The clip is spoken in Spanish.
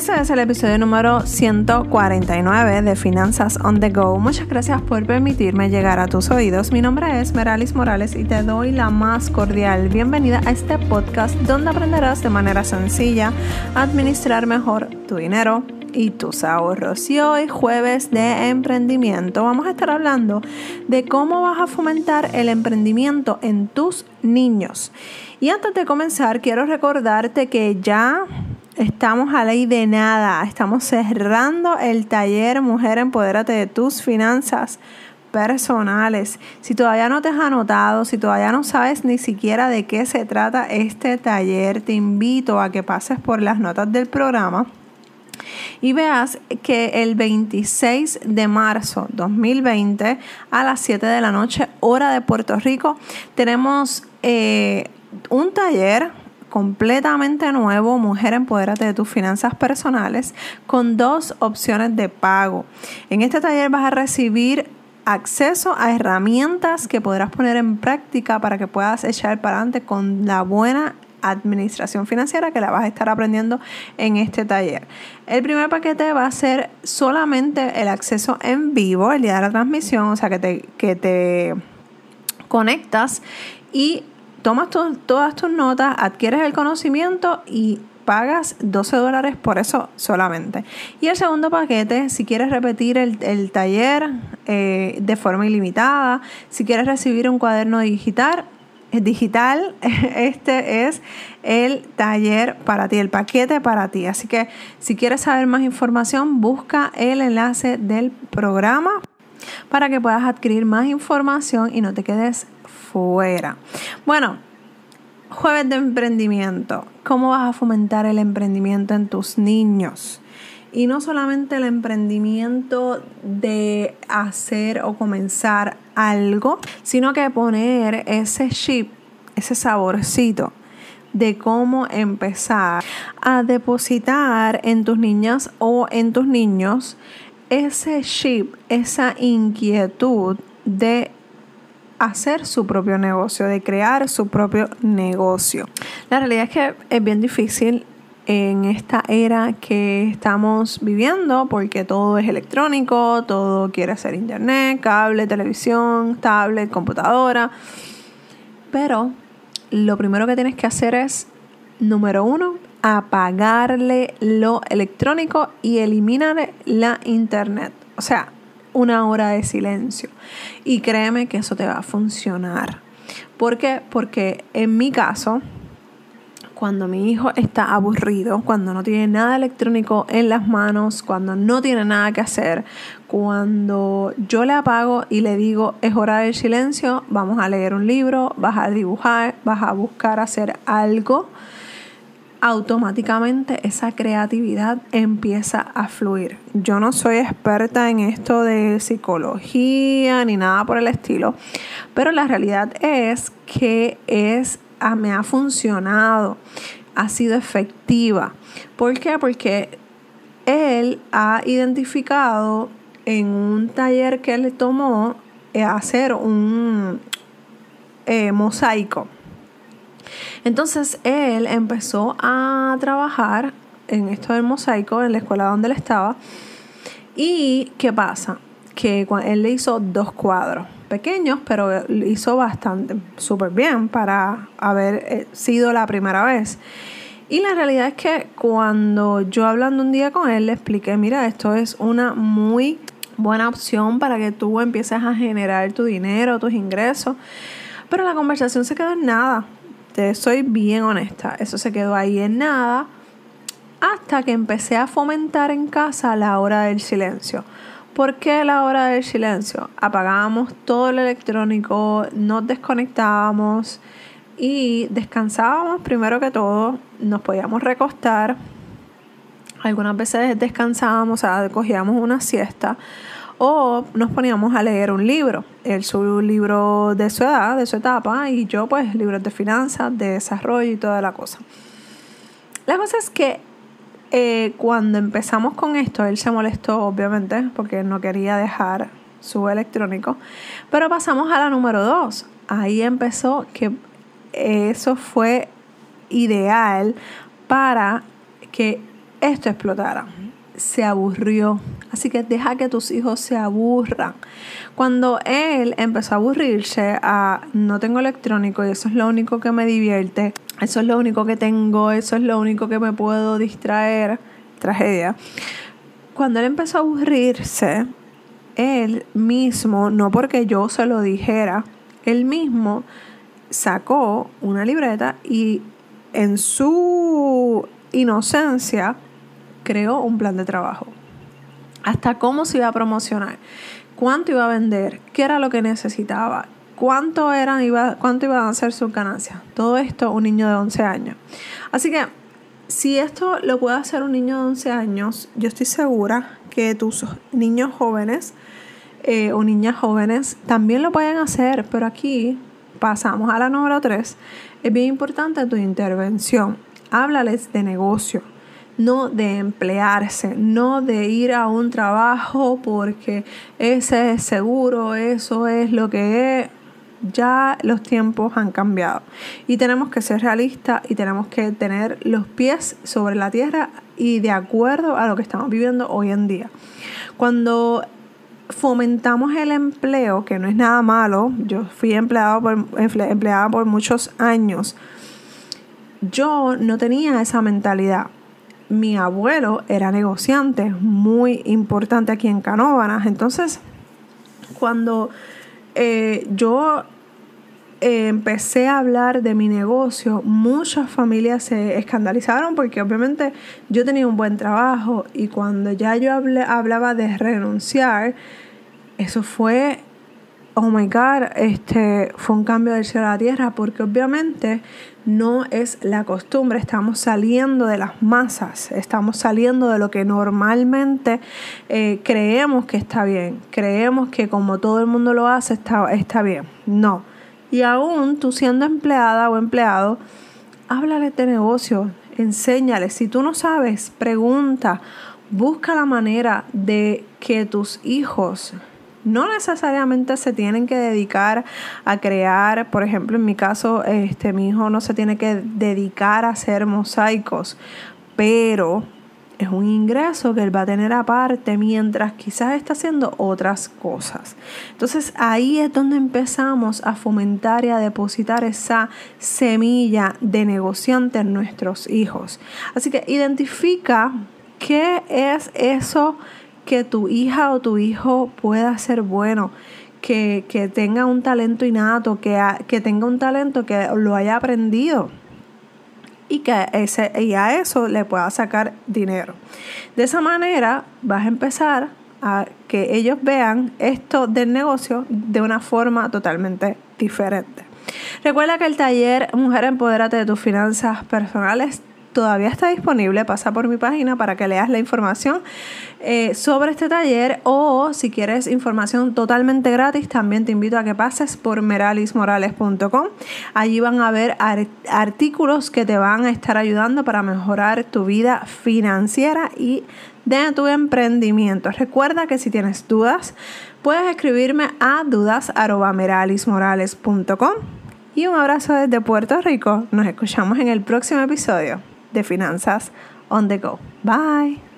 Ese es el episodio número 149 de Finanzas on the Go. Muchas gracias por permitirme llegar a tus oídos. Mi nombre es Meralis Morales y te doy la más cordial bienvenida a este podcast donde aprenderás de manera sencilla a administrar mejor tu dinero y tus ahorros. Y hoy, jueves de emprendimiento, vamos a estar hablando de cómo vas a fomentar el emprendimiento en tus niños. Y antes de comenzar, quiero recordarte que ya Estamos a ley de nada. Estamos cerrando el taller Mujer Empodérate de tus finanzas personales. Si todavía no te has anotado, si todavía no sabes ni siquiera de qué se trata este taller, te invito a que pases por las notas del programa y veas que el 26 de marzo 2020 a las 7 de la noche, hora de Puerto Rico, tenemos eh, un taller completamente nuevo, Mujer Empodérate de tus finanzas personales, con dos opciones de pago. En este taller vas a recibir acceso a herramientas que podrás poner en práctica para que puedas echar para adelante con la buena administración financiera que la vas a estar aprendiendo en este taller. El primer paquete va a ser solamente el acceso en vivo el día de la transmisión, o sea que te, que te conectas y tomas todas tus notas, adquieres el conocimiento y pagas 12 dólares por eso solamente. Y el segundo paquete, si quieres repetir el, taller eh, de forma ilimitada, si quieres recibir un cuaderno digital, eh, digital, este es el taller para ti, el paquete para ti. Así que si quieres saber más información, busca el enlace del programa para que puedas adquirir más información y no te quedes fuera. Bueno, jueves de emprendimiento. ¿Cómo vas a fomentar el emprendimiento en tus niños? Y no solamente el emprendimiento de hacer o comenzar algo, sino que poner ese chip, ese saborcito de cómo empezar a depositar en tus niñas o en tus niños ese chip, esa inquietud de hacer su propio negocio, de crear su propio negocio. La realidad es que es bien difícil en esta era que estamos viviendo porque todo es electrónico, todo quiere ser internet, cable, televisión, tablet, computadora. Pero lo primero que tienes que hacer es, número uno, apagarle lo electrónico y eliminar la internet. O sea, una hora de silencio. Y créeme que eso te va a funcionar. ¿Por qué? Porque en mi caso, cuando mi hijo está aburrido, cuando no tiene nada electrónico en las manos, cuando no tiene nada que hacer, cuando yo le apago y le digo es hora del silencio, vamos a leer un libro, vas a dibujar, vas a buscar hacer algo automáticamente esa creatividad empieza a fluir. Yo no soy experta en esto de psicología ni nada por el estilo, pero la realidad es que es, ah, me ha funcionado, ha sido efectiva. ¿Por qué? Porque él ha identificado en un taller que él tomó eh, hacer un eh, mosaico entonces él empezó a trabajar en esto del mosaico en la escuela donde él estaba. ¿Y qué pasa? Que él le hizo dos cuadros pequeños, pero hizo bastante, súper bien para haber eh, sido la primera vez. Y la realidad es que cuando yo hablando un día con él, le expliqué, mira, esto es una muy buena opción para que tú empieces a generar tu dinero, tus ingresos. Pero la conversación se quedó en nada. Te soy bien honesta, eso se quedó ahí en nada hasta que empecé a fomentar en casa la hora del silencio. ¿Por qué la hora del silencio? Apagábamos todo lo electrónico, nos desconectábamos y descansábamos primero que todo, nos podíamos recostar. Algunas veces descansábamos, o sea, cogíamos una siesta o nos poníamos a leer un libro, el su libro de su edad, de su etapa, y yo pues libros de finanzas, de desarrollo y toda la cosa. La cosa es que eh, cuando empezamos con esto, él se molestó obviamente porque no quería dejar su electrónico, pero pasamos a la número dos. Ahí empezó que eso fue ideal para que esto explotara. Se aburrió. Así que deja que tus hijos se aburran. Cuando él empezó a aburrirse a no tengo electrónico y eso es lo único que me divierte, eso es lo único que tengo, eso es lo único que me puedo distraer, tragedia. Cuando él empezó a aburrirse, él mismo, no porque yo se lo dijera, él mismo sacó una libreta y en su inocencia creó un plan de trabajo. Hasta cómo se iba a promocionar, cuánto iba a vender, qué era lo que necesitaba, cuánto, era, iba, cuánto iban a ser sus ganancias. Todo esto un niño de 11 años. Así que si esto lo puede hacer un niño de 11 años, yo estoy segura que tus niños jóvenes eh, o niñas jóvenes también lo pueden hacer, pero aquí pasamos a la número 3. Es bien importante tu intervención. Háblales de negocio, no de emplearse, no de ir a un trabajo porque ese es seguro, eso es lo que es. Ya los tiempos han cambiado y tenemos que ser realistas y tenemos que tener los pies sobre la tierra y de acuerdo a lo que estamos viviendo hoy en día. Cuando fomentamos el empleo, que no es nada malo, yo fui empleado por, empleada por muchos años, yo no tenía esa mentalidad. Mi abuelo era negociante, muy importante aquí en Canóvanas. Entonces, cuando eh, yo eh, empecé a hablar de mi negocio, muchas familias se escandalizaron porque obviamente yo tenía un buen trabajo y cuando ya yo hablaba de renunciar, eso fue, oh my God, este, fue un cambio del cielo a la tierra porque obviamente no es la costumbre, estamos saliendo de las masas, estamos saliendo de lo que normalmente eh, creemos que está bien, creemos que como todo el mundo lo hace está, está bien, no. Y aún tú siendo empleada o empleado, háblale de negocio, enséñale, si tú no sabes, pregunta, busca la manera de que tus hijos no necesariamente se tienen que dedicar a crear, por ejemplo, en mi caso, este, mi hijo no se tiene que dedicar a hacer mosaicos, pero es un ingreso que él va a tener aparte mientras quizás está haciendo otras cosas. Entonces ahí es donde empezamos a fomentar y a depositar esa semilla de negociante en nuestros hijos. Así que identifica qué es eso que tu hija o tu hijo pueda ser bueno, que, tenga un talento innato, que, que tenga un talento que lo haya aprendido y que ese, y a eso le pueda sacar dinero. De esa manera vas a empezar a que ellos vean esto del negocio de una forma totalmente diferente. Recuerda que el taller Mujer Empodérate de tus finanzas personales todavía está disponible. Pasa por mi página para que leas la información eh, sobre este taller o si quieres información totalmente gratis, también te invito a que pases por meralismorales.com. Allí van a ver artículos que te van a estar ayudando para mejorar tu vida financiera y de tu emprendimiento. Recuerda que si tienes dudas, puedes escribirme a dudas.meralismorales.com. Y un abrazo desde Puerto Rico. Nos escuchamos en el próximo episodio de Finanzas on the Go. Bye.